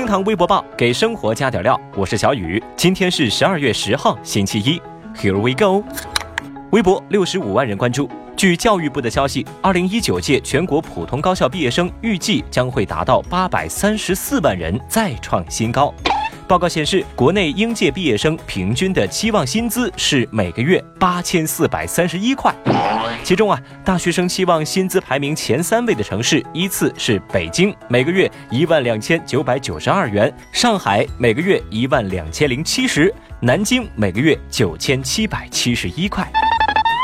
厅堂微博报给生活加点料，我是小雨。今天是十二月十号，星期一。Here we go。微博六十五万人关注。据教育部的消息，二零一九届全国普通高校毕业生预计将会达到八百三十四万人，再创新高。报告显示，国内应届毕业生平均的期望薪资是每个月八千四百三十一块。其中啊，大学生期望薪资排名前三位的城市依次是北京，每个月一万两千九百九十二元；上海每个月一万两千零七十；南京每个月九千七百七十一块。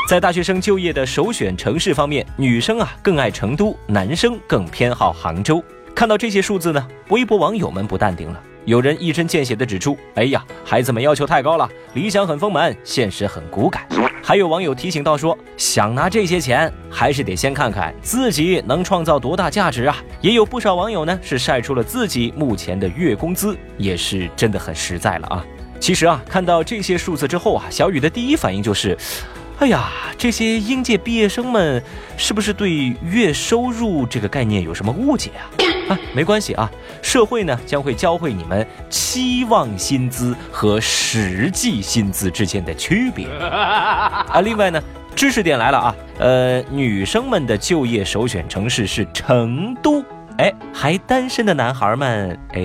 在大学生就业的首选城市方面，女生啊更爱成都，男生更偏好杭州。看到这些数字呢，微博网友们不淡定了。有人一针见血地指出：“哎呀，孩子们要求太高了，理想很丰满，现实很骨感。”还有网友提醒到说：“想拿这些钱，还是得先看看自己能创造多大价值啊！”也有不少网友呢是晒出了自己目前的月工资，也是真的很实在了啊。其实啊，看到这些数字之后啊，小雨的第一反应就是。哎呀，这些应届毕业生们是不是对月收入这个概念有什么误解啊？啊，没关系啊，社会呢将会教会你们期望薪资和实际薪资之间的区别 啊。另外呢，知识点来了啊，呃，女生们的就业首选城市是成都，哎，还单身的男孩们，哎，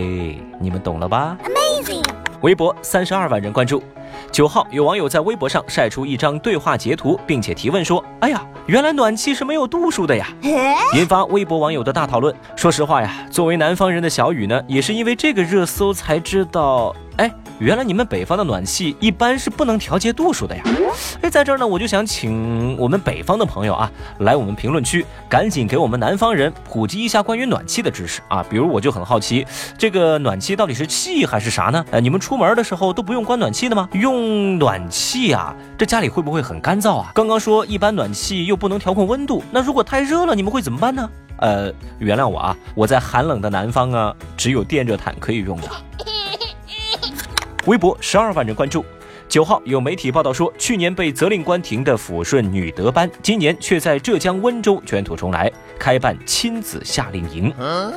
你们懂了吧？Amazing，微博三十二万人关注。九号，有网友在微博上晒出一张对话截图，并且提问说：“哎呀，原来暖气是没有度数的呀！”引发微博网友的大讨论。说实话呀，作为南方人的小雨呢，也是因为这个热搜才知道，哎。原来你们北方的暖气一般是不能调节度数的呀？哎，在这儿呢，我就想请我们北方的朋友啊，来我们评论区赶紧给我们南方人普及一下关于暖气的知识啊。比如我就很好奇，这个暖气到底是气还是啥呢？呃，你们出门的时候都不用关暖气的吗？用暖气啊，这家里会不会很干燥啊？刚刚说一般暖气又不能调控温度，那如果太热了，你们会怎么办呢？呃，原谅我啊，我在寒冷的南方啊，只有电热毯可以用的。微博十二万人关注。九号有媒体报道说，去年被责令关停的抚顺女德班，今年却在浙江温州卷土重来，开办亲子夏令营。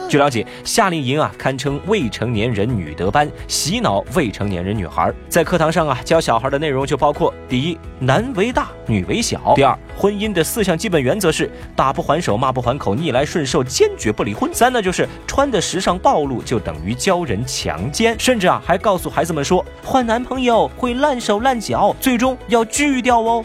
据了解，夏令营啊堪称未成年人女德班，洗脑未成年人女孩。在课堂上啊，教小孩的内容就包括：第一，男为大，女为小；第二，婚姻的四项基本原则是打不还手，骂不还口，逆来顺受，坚决不离婚；三呢，就是穿的时尚暴露就等于教人强奸，甚至啊还告诉孩子们说，换男朋友会烂。手烂脚，最终要锯掉哦。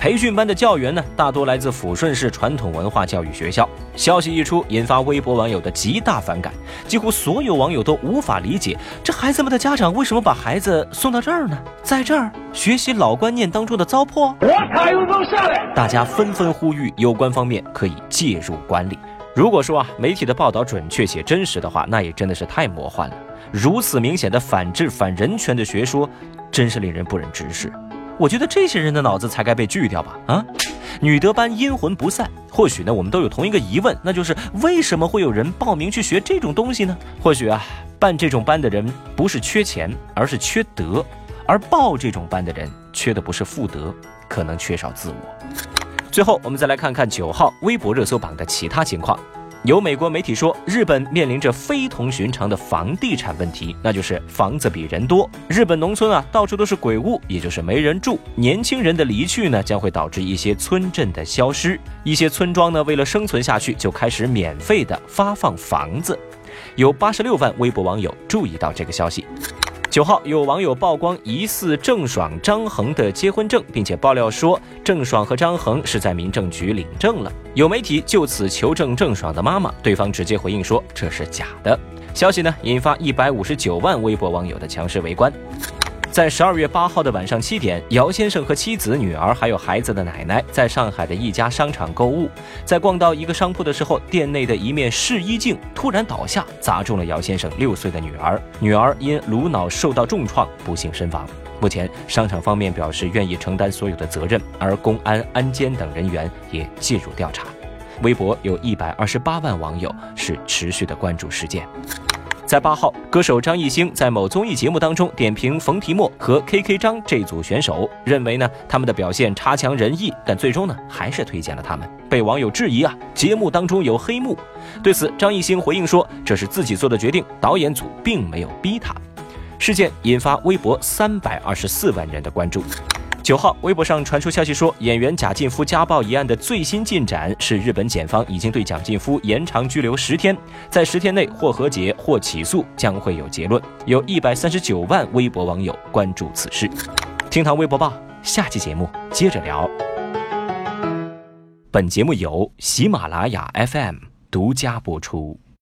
培训班的教员呢，大多来自抚顺市传统文化教育学校。消息一出，引发微博网友的极大反感。几乎所有网友都无法理解，这孩子们的家长为什么把孩子送到这儿呢？在这儿学习老观念当中的糟粕。我卡又能下来。大家纷纷呼吁有关方面可以介入管理。如果说啊，媒体的报道准确且真实的话，那也真的是太魔幻了。如此明显的反制反人权的学说。真是令人不忍直视，我觉得这些人的脑子才该被锯掉吧！啊，女德班阴魂不散，或许呢，我们都有同一个疑问，那就是为什么会有人报名去学这种东西呢？或许啊，办这种班的人不是缺钱，而是缺德，而报这种班的人缺的不是妇德，可能缺少自我。最后，我们再来看看九号微博热搜榜的其他情况。有美国媒体说，日本面临着非同寻常的房地产问题，那就是房子比人多。日本农村啊，到处都是鬼屋，也就是没人住。年轻人的离去呢，将会导致一些村镇的消失。一些村庄呢，为了生存下去，就开始免费的发放房子。有八十六万微博网友注意到这个消息。九号有网友曝光疑似郑爽、张恒的结婚证，并且爆料说郑爽和张恒是在民政局领证了。有媒体就此求证郑爽的妈妈，对方直接回应说这是假的。消息呢引发一百五十九万微博网友的强势围观。在十二月八号的晚上七点，姚先生和妻子、女儿还有孩子的奶奶在上海的一家商场购物，在逛到一个商铺的时候，店内的一面试衣镜突然倒下，砸中了姚先生六岁的女儿，女儿因颅脑受到重创，不幸身亡。目前，商场方面表示愿意承担所有的责任，而公安、安监等人员也介入调查。微博有一百二十八万网友是持续的关注事件。在八号，歌手张艺兴在某综艺节目当中点评冯提莫和 KK 张这组选手，认为呢他们的表现差强人意，但最终呢还是推荐了他们，被网友质疑啊节目当中有黑幕。对此，张艺兴回应说这是自己做的决定，导演组并没有逼他。事件引发微博三百二十四万人的关注。九号，微博上传出消息说，演员贾静夫家暴一案的最新进展是，日本检方已经对蒋劲夫延长拘留十天，在十天内或和解或起诉，将会有结论。有一百三十九万微博网友关注此事。听堂微博报，下期节目接着聊。本节目由喜马拉雅 FM 独家播出。